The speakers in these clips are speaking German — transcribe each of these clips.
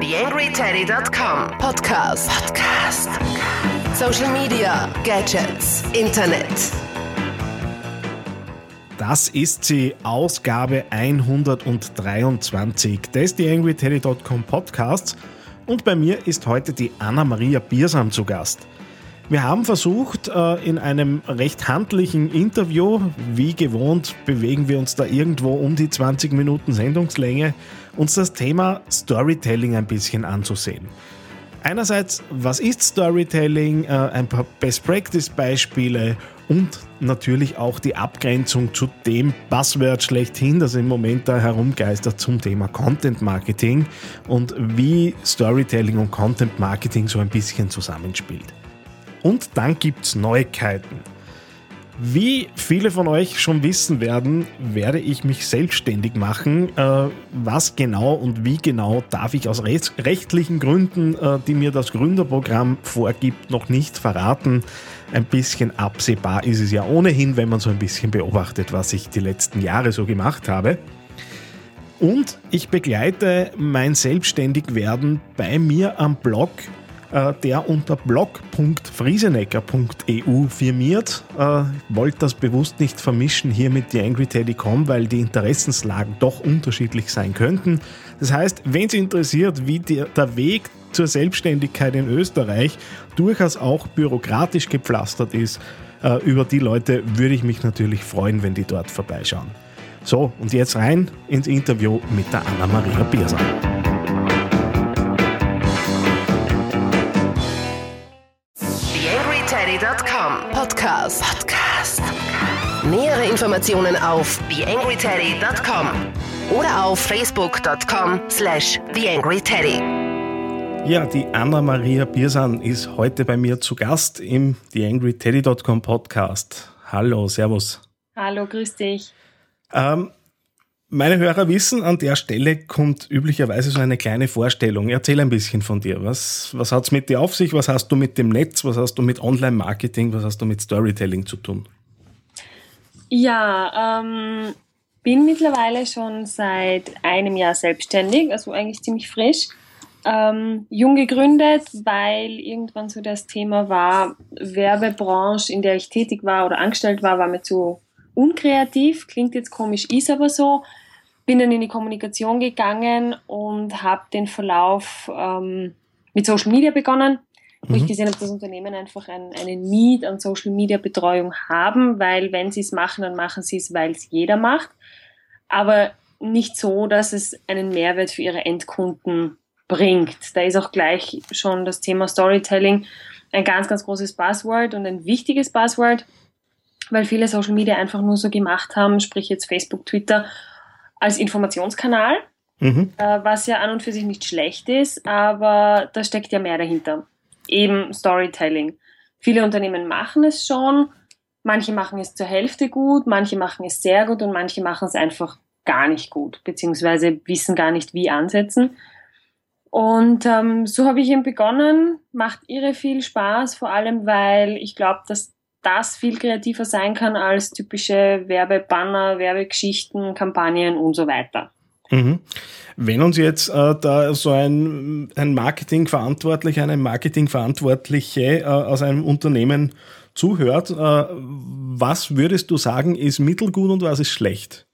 TheAngryTeddy.com Podcast. Podcast. Social Media, Gadgets, Internet. Das ist sie, Ausgabe 123 des TheAngryTeddy.com Podcasts. Und bei mir ist heute die Anna-Maria Biersam zu Gast. Wir haben versucht, äh, in einem recht handlichen Interview, wie gewohnt, bewegen wir uns da irgendwo um die 20 Minuten Sendungslänge, uns das Thema Storytelling ein bisschen anzusehen. Einerseits, was ist Storytelling? Äh, ein paar Best-Practice-Beispiele und natürlich auch die Abgrenzung zu dem Buzzword schlechthin, das im Moment da herumgeistert zum Thema Content Marketing und wie Storytelling und Content Marketing so ein bisschen zusammenspielt. Und dann gibt es Neuigkeiten. Wie viele von euch schon wissen werden, werde ich mich selbstständig machen. Äh, was genau und wie genau darf ich aus rechtlichen Gründen, äh, die mir das Gründerprogramm vorgibt, noch nicht verraten. Ein bisschen absehbar ist es ja ohnehin, wenn man so ein bisschen beobachtet, was ich die letzten Jahre so gemacht habe. Und ich begleite mein Selbstständigwerden bei mir am Blog der unter blog.friesenecker.eu firmiert. Äh, wollte das bewusst nicht vermischen hier mit TheAngryTeddy.com, weil die Interessenslagen doch unterschiedlich sein könnten. Das heißt, wenn es interessiert, wie der, Weg zur Selbstständigkeit in Österreich durchaus auch bürokratisch gepflastert ist, äh, über die Leute würde ich mich natürlich freuen, wenn die dort vorbeischauen. So, und jetzt rein ins Interview mit der Anna-Maria Bierser. Nähere Informationen auf theangryteddy.com oder auf facebook.com slash theangryteddy. Ja, die Anna-Maria Biersan ist heute bei mir zu Gast im theangryteddy.com Podcast. Hallo, Servus. Hallo, grüß dich. Ähm, meine Hörer wissen, an der Stelle kommt üblicherweise so eine kleine Vorstellung. Erzähl ein bisschen von dir. Was, was hat es mit dir auf sich? Was hast du mit dem Netz? Was hast du mit Online-Marketing? Was hast du mit Storytelling zu tun? Ja, ähm, bin mittlerweile schon seit einem Jahr selbstständig, also eigentlich ziemlich frisch. Ähm, jung gegründet, weil irgendwann so das Thema war, Werbebranche, in der ich tätig war oder angestellt war, war mir zu unkreativ. Klingt jetzt komisch, ist aber so bin dann in die Kommunikation gegangen und habe den Verlauf ähm, mit Social Media begonnen, wo mhm. ich gesehen habe, dass Unternehmen einfach ein, eine Need an Social Media Betreuung haben, weil wenn sie es machen, dann machen sie es, weil es jeder macht, aber nicht so, dass es einen Mehrwert für ihre Endkunden bringt. Da ist auch gleich schon das Thema Storytelling ein ganz, ganz großes Buzzword und ein wichtiges Buzzword, weil viele Social Media einfach nur so gemacht haben, sprich jetzt Facebook, Twitter, als Informationskanal, mhm. äh, was ja an und für sich nicht schlecht ist, aber da steckt ja mehr dahinter. Eben Storytelling. Viele Unternehmen machen es schon, manche machen es zur Hälfte gut, manche machen es sehr gut und manche machen es einfach gar nicht gut, beziehungsweise wissen gar nicht, wie ansetzen. Und ähm, so habe ich eben begonnen, macht irre viel Spaß, vor allem weil ich glaube, dass das viel kreativer sein kann als typische Werbebanner, Werbegeschichten, Kampagnen und so weiter. Mhm. Wenn uns jetzt äh, da so ein, ein Marketingverantwortlicher, eine Marketingverantwortliche äh, aus einem Unternehmen zuhört, äh, was würdest du sagen, ist mittelgut und was ist schlecht?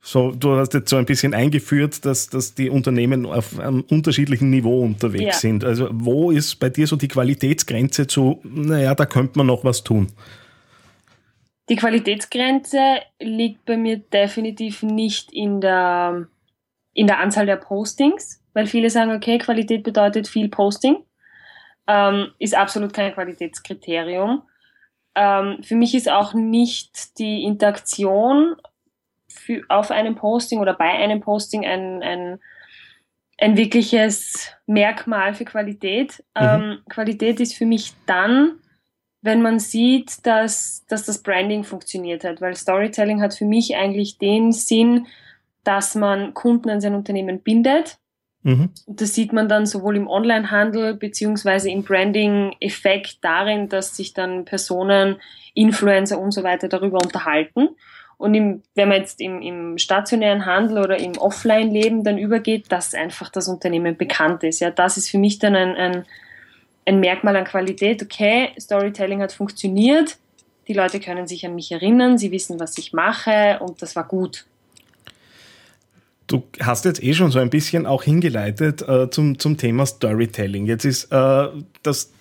So, du hast jetzt so ein bisschen eingeführt, dass, dass die Unternehmen auf einem unterschiedlichen Niveau unterwegs ja. sind. Also wo ist bei dir so die Qualitätsgrenze zu, naja, da könnte man noch was tun? Die Qualitätsgrenze liegt bei mir definitiv nicht in der, in der Anzahl der Postings, weil viele sagen, okay, Qualität bedeutet viel Posting. Ähm, ist absolut kein Qualitätskriterium. Ähm, für mich ist auch nicht die Interaktion für, auf einem Posting oder bei einem Posting ein, ein, ein wirkliches Merkmal für Qualität. Mhm. Ähm, Qualität ist für mich dann, wenn man sieht, dass, dass das Branding funktioniert hat, weil Storytelling hat für mich eigentlich den Sinn, dass man Kunden an sein Unternehmen bindet. Mhm. Das sieht man dann sowohl im Onlinehandel beziehungsweise im Branding-Effekt darin, dass sich dann Personen, Influencer und so weiter darüber unterhalten. und im, wenn man jetzt im, im stationären Handel oder im Offline-Leben dann übergeht, dass einfach das Unternehmen bekannt ist. Ja, das ist für mich dann ein, ein, ein Merkmal an Qualität. Okay, Storytelling hat funktioniert, die Leute können sich an mich erinnern, sie wissen, was ich mache und das war gut. Du hast jetzt eh schon so ein bisschen auch hingeleitet äh, zum, zum Thema Storytelling. Jetzt ist äh, das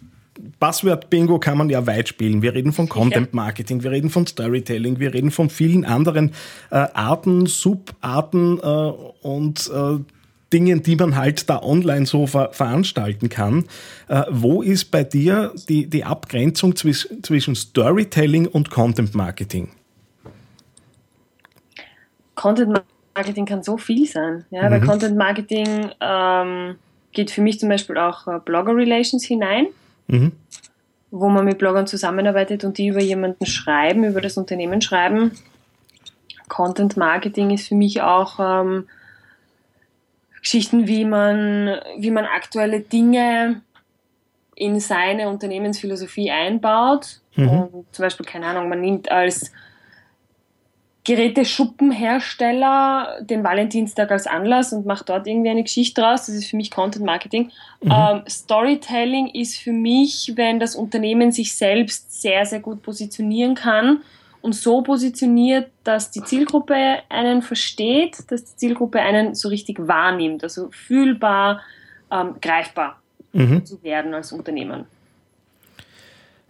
Passwort-Bingo kann man ja weit spielen. Wir reden von Content Marketing, wir reden von Storytelling, wir reden von vielen anderen äh, Arten, Subarten äh, und äh, Dingen, die man halt da online so ver veranstalten kann. Äh, wo ist bei dir die, die Abgrenzung zwisch zwischen Storytelling und Content Marketing? Content Marketing kann so viel sein. Ja, mhm. Bei Content Marketing ähm, geht für mich zum Beispiel auch äh, Blogger Relations hinein mhm. wo man mit Bloggern zusammenarbeitet und die über jemanden schreiben, über das Unternehmen schreiben. Content Marketing ist für mich auch ähm, Geschichten, wie man, wie man aktuelle Dinge in seine Unternehmensphilosophie einbaut. Mhm. Und zum Beispiel, keine Ahnung, man nimmt als Geräteschuppenhersteller den Valentinstag als Anlass und macht dort irgendwie eine Geschichte draus. Das ist für mich Content Marketing. Mhm. Ähm, Storytelling ist für mich, wenn das Unternehmen sich selbst sehr, sehr gut positionieren kann und so positioniert, dass die Zielgruppe einen versteht, dass die Zielgruppe einen so richtig wahrnimmt, also fühlbar, ähm, greifbar mhm. zu werden als Unternehmen.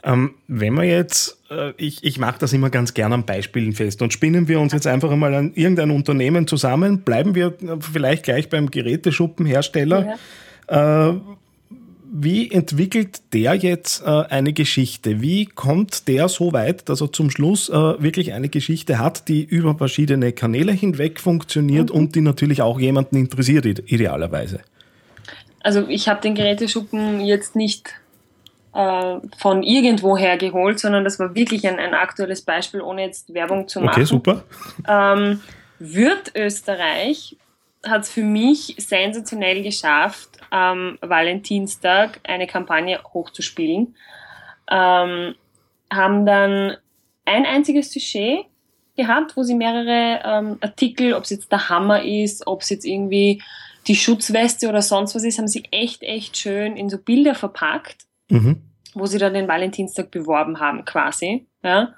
Ähm, wenn wir jetzt, äh, ich, ich mache das immer ganz gerne an Beispielen fest und spinnen wir uns jetzt einfach einmal an irgendein Unternehmen zusammen, bleiben wir äh, vielleicht gleich beim Geräteschuppenhersteller. Ja. Äh, wie entwickelt der jetzt äh, eine Geschichte? Wie kommt der so weit, dass er zum Schluss äh, wirklich eine Geschichte hat, die über verschiedene Kanäle hinweg funktioniert mhm. und die natürlich auch jemanden interessiert, idealerweise? Also ich habe den Geräteschuppen jetzt nicht äh, von irgendwoher geholt, sondern das war wirklich ein, ein aktuelles Beispiel, ohne jetzt Werbung zu machen. Okay, super. Ähm, Würt Österreich hat es für mich sensationell geschafft, am Valentinstag eine Kampagne hochzuspielen. Ähm, haben dann ein einziges Sujet gehabt, wo sie mehrere ähm, Artikel, ob es jetzt der Hammer ist, ob es jetzt irgendwie die Schutzweste oder sonst was ist, haben sie echt, echt schön in so Bilder verpackt mhm. wo sie dann den Valentinstag beworben haben quasi. Ja.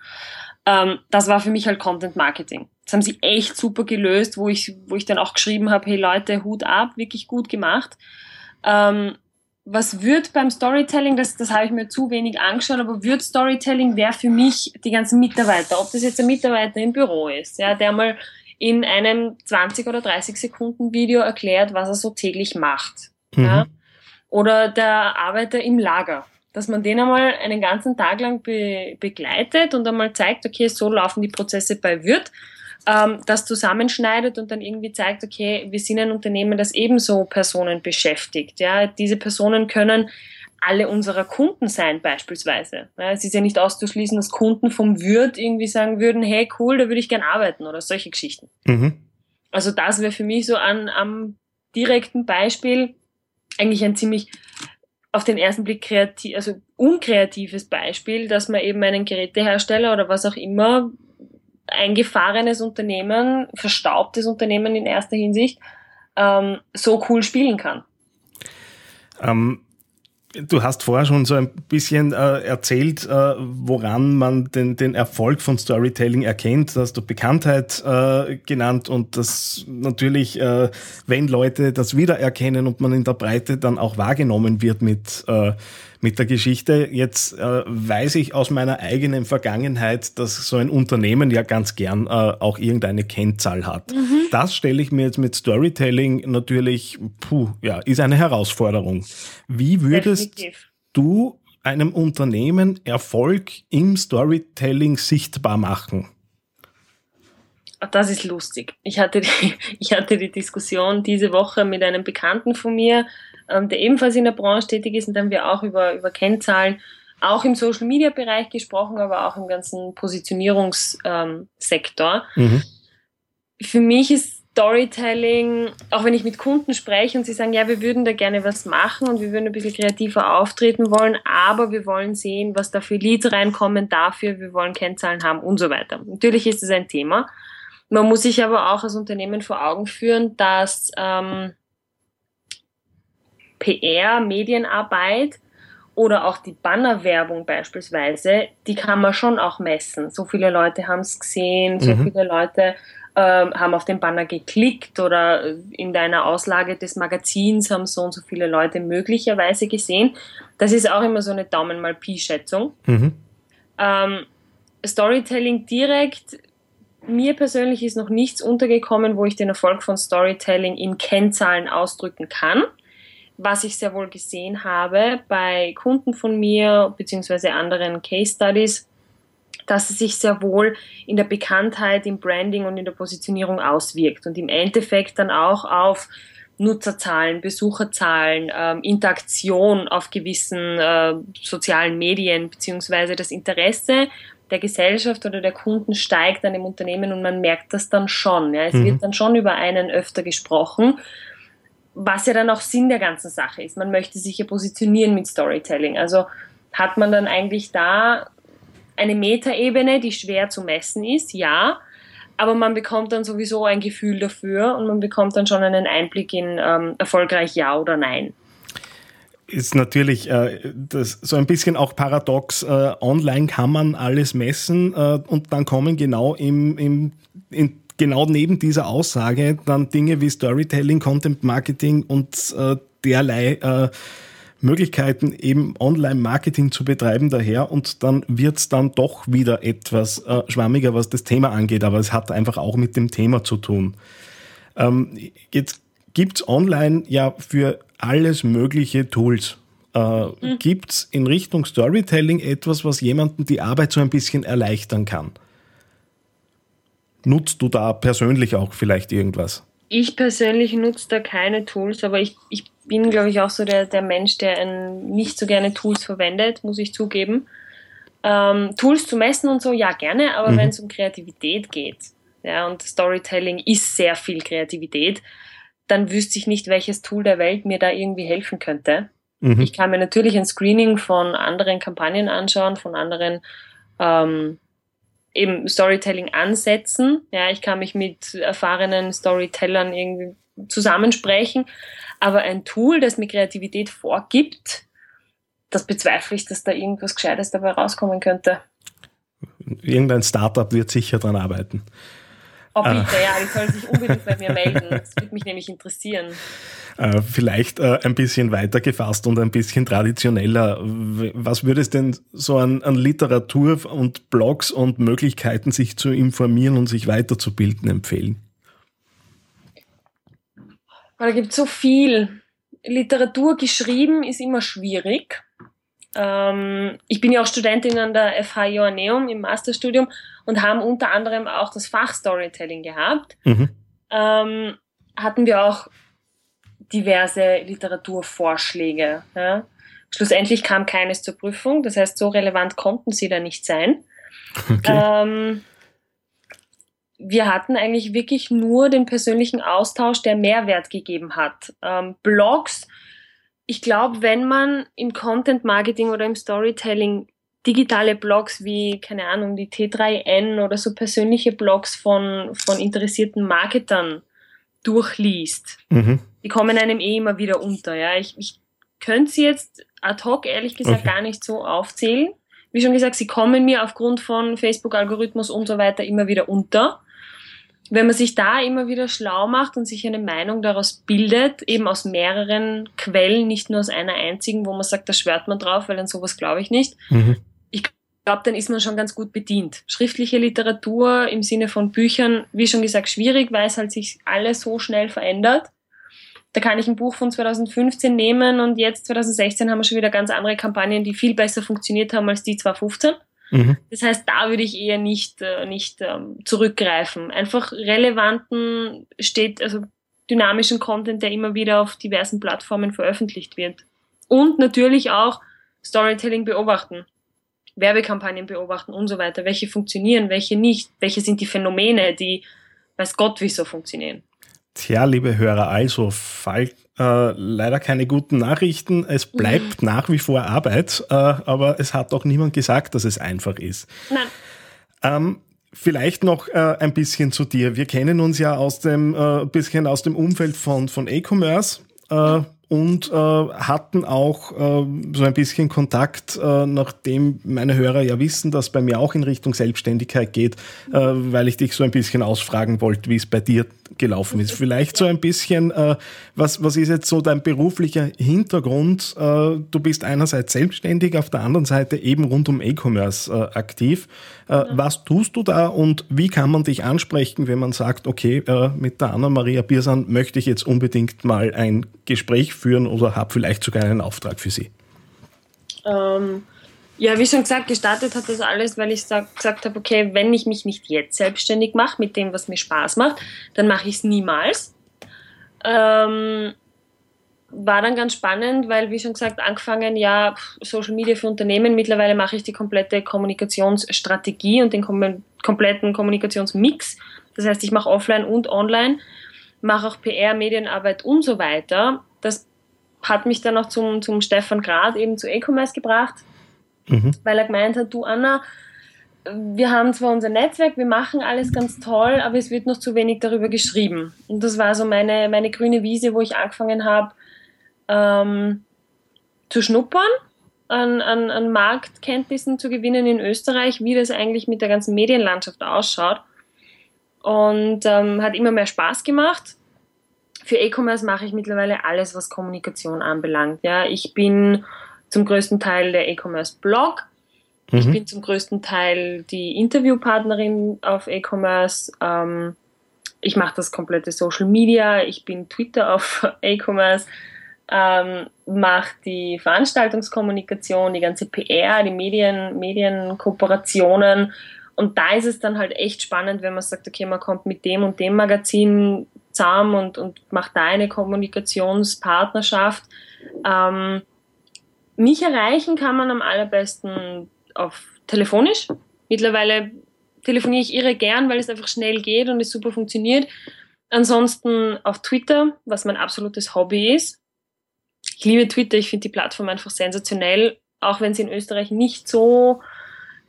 Ähm, das war für mich halt Content Marketing. Das haben sie echt super gelöst, wo ich, wo ich dann auch geschrieben habe, hey Leute, Hut ab, wirklich gut gemacht. Ähm, was wird beim Storytelling, das, das habe ich mir zu wenig angeschaut, aber wird Storytelling wäre für mich die ganzen Mitarbeiter, ob das jetzt ein Mitarbeiter im Büro ist, ja, der mal in einem 20 oder 30 Sekunden Video erklärt, was er so täglich macht. Mhm. Ja oder der Arbeiter im Lager. Dass man den einmal einen ganzen Tag lang be begleitet und einmal zeigt, okay, so laufen die Prozesse bei Wirt, ähm, das zusammenschneidet und dann irgendwie zeigt, okay, wir sind ein Unternehmen, das ebenso Personen beschäftigt. Ja, diese Personen können alle unserer Kunden sein, beispielsweise. Ja, es ist ja nicht auszuschließen, dass Kunden vom Wirt irgendwie sagen würden, hey, cool, da würde ich gern arbeiten oder solche Geschichten. Mhm. Also das wäre für mich so an, am direkten Beispiel eigentlich ein ziemlich auf den ersten Blick kreativ, also unkreatives Beispiel, dass man eben einen Gerätehersteller oder was auch immer, eingefahrenes Unternehmen, verstaubtes Unternehmen in erster Hinsicht, ähm, so cool spielen kann. Ähm, Du hast vorher schon so ein bisschen äh, erzählt, äh, woran man den, den Erfolg von Storytelling erkennt. Da hast du Bekanntheit äh, genannt und das natürlich, äh, wenn Leute das wiedererkennen und man in der Breite dann auch wahrgenommen wird mit äh, mit der Geschichte. Jetzt äh, weiß ich aus meiner eigenen Vergangenheit, dass so ein Unternehmen ja ganz gern äh, auch irgendeine Kennzahl hat. Mhm. Das stelle ich mir jetzt mit Storytelling natürlich, puh, ja, ist eine Herausforderung. Wie würdest Definitiv. du einem Unternehmen Erfolg im Storytelling sichtbar machen? Das ist lustig. Ich hatte, die, ich hatte die Diskussion diese Woche mit einem Bekannten von mir, ähm, der ebenfalls in der Branche tätig ist. Und dann haben wir auch über, über Kennzahlen, auch im Social Media Bereich gesprochen, aber auch im ganzen Positionierungssektor. Ähm, mhm. Für mich ist Storytelling, auch wenn ich mit Kunden spreche und sie sagen, ja, wir würden da gerne was machen und wir würden ein bisschen kreativer auftreten wollen, aber wir wollen sehen, was da für Leads reinkommen dafür, wir wollen Kennzahlen haben und so weiter. Natürlich ist es ein Thema. Man muss sich aber auch als Unternehmen vor Augen führen, dass ähm, PR, Medienarbeit oder auch die Bannerwerbung beispielsweise, die kann man schon auch messen. So viele Leute haben es gesehen, so mhm. viele Leute ähm, haben auf den Banner geklickt oder in deiner Auslage des Magazins haben so und so viele Leute möglicherweise gesehen. Das ist auch immer so eine Daumen mal Pi-Schätzung. Mhm. Ähm, Storytelling direkt, mir persönlich ist noch nichts untergekommen, wo ich den Erfolg von Storytelling in Kennzahlen ausdrücken kann. Was ich sehr wohl gesehen habe bei Kunden von mir beziehungsweise anderen Case Studies, dass es sich sehr wohl in der Bekanntheit, im Branding und in der Positionierung auswirkt und im Endeffekt dann auch auf Nutzerzahlen, Besucherzahlen, ähm, Interaktion auf gewissen äh, sozialen Medien beziehungsweise das Interesse der Gesellschaft oder der Kunden steigt an dem Unternehmen und man merkt das dann schon. Ja. Es mhm. wird dann schon über einen öfter gesprochen, was ja dann auch Sinn der ganzen Sache ist. Man möchte sich ja positionieren mit Storytelling. Also hat man dann eigentlich da eine Metaebene, die schwer zu messen ist, ja, aber man bekommt dann sowieso ein Gefühl dafür und man bekommt dann schon einen Einblick in ähm, erfolgreich ja oder nein. Ist natürlich äh, das, so ein bisschen auch paradox. Äh, online kann man alles messen äh, und dann kommen genau im, im in, genau neben dieser Aussage dann Dinge wie Storytelling, Content Marketing und äh, derlei äh, Möglichkeiten, eben Online-Marketing zu betreiben daher und dann wird's dann doch wieder etwas äh, schwammiger, was das Thema angeht, aber es hat einfach auch mit dem Thema zu tun. Ähm, jetzt gibt's online ja für alles mögliche Tools. Äh, mhm. Gibt's in Richtung Storytelling etwas, was jemanden die Arbeit so ein bisschen erleichtern kann? Nutzt du da persönlich auch vielleicht irgendwas? Ich persönlich nutze da keine Tools, aber ich, ich bin, glaube ich, auch so der, der Mensch, der ein, nicht so gerne Tools verwendet, muss ich zugeben. Ähm, Tools zu messen und so, ja, gerne, aber mhm. wenn es um Kreativität geht, ja, und Storytelling ist sehr viel Kreativität, dann wüsste ich nicht, welches Tool der Welt mir da irgendwie helfen könnte. Mhm. Ich kann mir natürlich ein Screening von anderen Kampagnen anschauen, von anderen ähm, eben Storytelling ansetzen. Ja, ich kann mich mit erfahrenen Storytellern irgendwie zusammensprechen. Aber ein Tool, das mir Kreativität vorgibt, das bezweifle ich, dass da irgendwas Gescheites dabei rauskommen könnte. Irgendein Startup wird sicher daran arbeiten. Oh bitte, äh. ja, die sollen sich unbedingt bei mir melden. Das würde mich nämlich interessieren. Äh, vielleicht äh, ein bisschen weiter gefasst und ein bisschen traditioneller. Was würde es denn so an, an, Literatur und Blogs und Möglichkeiten, sich zu informieren und sich weiterzubilden, empfehlen? Da gibt es so viel. Literatur geschrieben ist immer schwierig. Ähm, ich bin ja auch Studentin an der FH Joanneum im Masterstudium und haben unter anderem auch das Fach Storytelling gehabt. Mhm. Ähm, hatten wir auch diverse Literaturvorschläge. Ja. Schlussendlich kam keines zur Prüfung, das heißt, so relevant konnten sie da nicht sein. Okay. Ähm, wir hatten eigentlich wirklich nur den persönlichen Austausch, der Mehrwert gegeben hat. Ähm, Blogs, ich glaube, wenn man im Content Marketing oder im Storytelling digitale Blogs wie, keine Ahnung, die T3N oder so persönliche Blogs von, von interessierten Marketern durchliest, mhm. die kommen einem eh immer wieder unter. Ja? Ich, ich könnte sie jetzt ad hoc, ehrlich gesagt, okay. gar nicht so aufzählen. Wie schon gesagt, sie kommen mir aufgrund von Facebook-Algorithmus und so weiter immer wieder unter wenn man sich da immer wieder schlau macht und sich eine Meinung daraus bildet, eben aus mehreren Quellen, nicht nur aus einer einzigen, wo man sagt, da schwört man drauf, weil an sowas glaube ich nicht. Mhm. Ich glaube, dann ist man schon ganz gut bedient. Schriftliche Literatur im Sinne von Büchern, wie schon gesagt, schwierig, weil es halt sich alles so schnell verändert. Da kann ich ein Buch von 2015 nehmen und jetzt 2016 haben wir schon wieder ganz andere Kampagnen, die viel besser funktioniert haben als die 2015. Mhm. Das heißt, da würde ich eher nicht, äh, nicht ähm, zurückgreifen. Einfach relevanten steht, also dynamischen Content, der immer wieder auf diversen Plattformen veröffentlicht wird. Und natürlich auch Storytelling beobachten, Werbekampagnen beobachten und so weiter. Welche funktionieren, welche nicht, welche sind die Phänomene, die weiß Gott wieso funktionieren. Tja, liebe Hörer, also fall, äh, leider keine guten Nachrichten. Es bleibt mhm. nach wie vor Arbeit, äh, aber es hat auch niemand gesagt, dass es einfach ist. Nein. Ähm, Vielleicht noch äh, ein bisschen zu dir. Wir kennen uns ja aus dem äh, bisschen aus dem Umfeld von von E-Commerce. Und äh, hatten auch äh, so ein bisschen Kontakt, äh, nachdem meine Hörer ja wissen, dass bei mir auch in Richtung Selbstständigkeit geht, äh, weil ich dich so ein bisschen ausfragen wollte, wie es bei dir gelaufen ist. Vielleicht so ein bisschen, äh, was, was ist jetzt so dein beruflicher Hintergrund? Äh, du bist einerseits selbstständig, auf der anderen Seite eben rund um E-Commerce äh, aktiv. Äh, was tust du da und wie kann man dich ansprechen, wenn man sagt, okay, äh, mit der Anna-Maria Biersan möchte ich jetzt unbedingt mal ein Gespräch führen oder habe vielleicht sogar einen Auftrag für sie? Ähm, ja, wie schon gesagt, gestartet hat das alles, weil ich sag, gesagt habe, okay, wenn ich mich nicht jetzt selbstständig mache mit dem, was mir Spaß macht, dann mache ich es niemals. Ähm, war dann ganz spannend, weil, wie schon gesagt, angefangen, ja, Social Media für Unternehmen. Mittlerweile mache ich die komplette Kommunikationsstrategie und den kom kompletten Kommunikationsmix. Das heißt, ich mache offline und online, mache auch PR, Medienarbeit und so weiter. Das hat mich dann auch zum, zum Stefan Grad eben zu E-Commerce gebracht, mhm. weil er gemeint hat, du Anna, wir haben zwar unser Netzwerk, wir machen alles ganz toll, aber es wird noch zu wenig darüber geschrieben. Und das war so meine, meine grüne Wiese, wo ich angefangen habe, ähm, zu schnuppern, an, an, an Marktkenntnissen zu gewinnen in Österreich, wie das eigentlich mit der ganzen Medienlandschaft ausschaut. Und ähm, hat immer mehr Spaß gemacht. Für E-Commerce mache ich mittlerweile alles, was Kommunikation anbelangt. Ja, ich bin zum größten Teil der E-Commerce-Blog. Mhm. Ich bin zum größten Teil die Interviewpartnerin auf E-Commerce. Ähm, ich mache das komplette Social Media. Ich bin Twitter auf E-Commerce ähm, macht die Veranstaltungskommunikation, die ganze PR, die Medien, Medienkooperationen. Und da ist es dann halt echt spannend, wenn man sagt, okay, man kommt mit dem und dem Magazin zusammen und, und macht da eine Kommunikationspartnerschaft. Ähm, mich erreichen kann man am allerbesten auf telefonisch. Mittlerweile telefoniere ich irre gern, weil es einfach schnell geht und es super funktioniert. Ansonsten auf Twitter, was mein absolutes Hobby ist ich liebe Twitter, ich finde die Plattform einfach sensationell. Auch wenn sie in Österreich nicht so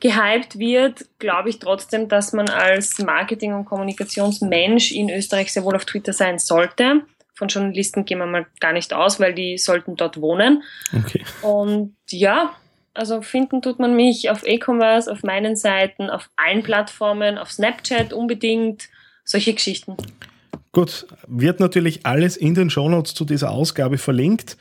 gehypt wird, glaube ich trotzdem, dass man als Marketing- und Kommunikationsmensch in Österreich sehr wohl auf Twitter sein sollte. Von Journalisten gehen wir mal gar nicht aus, weil die sollten dort wohnen. Okay. Und ja, also finden tut man mich auf E-Commerce, auf meinen Seiten, auf allen Plattformen, auf Snapchat unbedingt, solche Geschichten. Gut, wird natürlich alles in den Shownotes zu dieser Ausgabe verlinkt.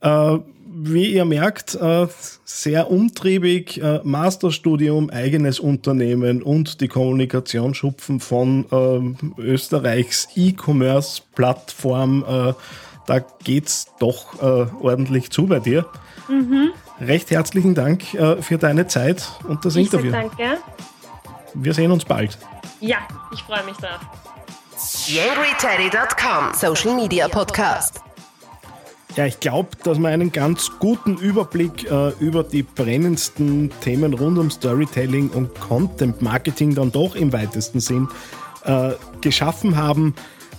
Äh, wie ihr merkt, äh, sehr umtriebig, äh, Masterstudium, eigenes Unternehmen und die Kommunikationsschupfen von äh, Österreichs E-Commerce-Plattform. Äh, da geht's doch ordentlich zu bei dir. Mhm. Recht herzlichen Dank für deine Zeit und das ich Interview. Danke. Wir sehen uns bald. Ja, ich freue mich drauf. YangryTeddy.com Social Media Podcast. Ja, ich glaube, dass wir einen ganz guten Überblick äh, über die brennendsten Themen rund um Storytelling und Content Marketing dann doch im weitesten Sinn äh, geschaffen haben.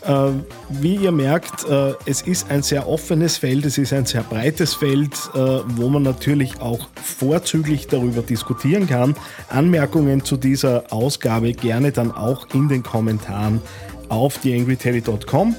Äh, wie ihr merkt, äh, es ist ein sehr offenes Feld, es ist ein sehr breites Feld, äh, wo man natürlich auch vorzüglich darüber diskutieren kann. Anmerkungen zu dieser Ausgabe gerne dann auch in den Kommentaren auf theangryteddy.com.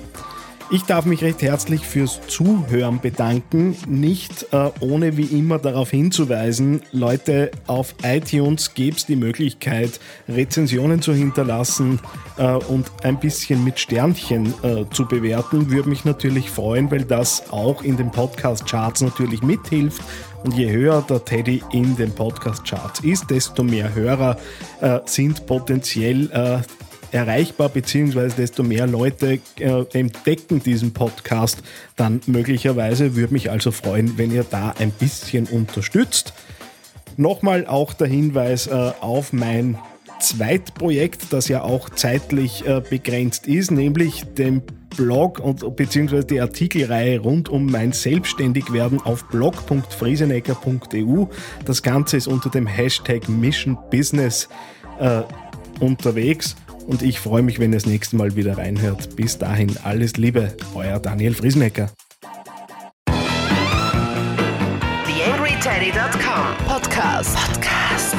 Ich darf mich recht herzlich fürs Zuhören bedanken. Nicht äh, ohne wie immer darauf hinzuweisen, Leute, auf iTunes gäbe es die Möglichkeit, Rezensionen zu hinterlassen äh, und ein bisschen mit Sternchen äh, zu bewerten. Würde mich natürlich freuen, weil das auch in den Podcast-Charts natürlich mithilft. Und je höher der Teddy in den Podcast-Charts ist, desto mehr Hörer äh, sind potenziell äh, erreichbar, beziehungsweise desto mehr Leute äh, entdecken diesen Podcast dann möglicherweise. Würde mich also freuen, wenn ihr da ein bisschen unterstützt. Nochmal auch der Hinweis äh, auf mein Zweitprojekt, das ja auch zeitlich äh, begrenzt ist, nämlich den Blog und beziehungsweise die Artikelreihe rund um mein Selbstständigwerden auf blog.friesenecker.eu. Das Ganze ist unter dem Hashtag Mission Business äh, unterwegs und ich freue mich, wenn ihr das nächste Mal wieder reinhört. Bis dahin alles Liebe, euer Daniel Friesmecker. TheAngryTeddy.com Podcast. Podcast.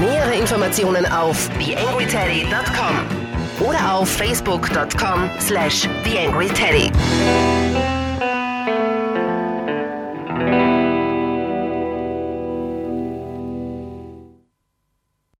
Nähere Informationen auf TheAngryTeddy.com oder auf Facebook.com slash TheAngryTeddy.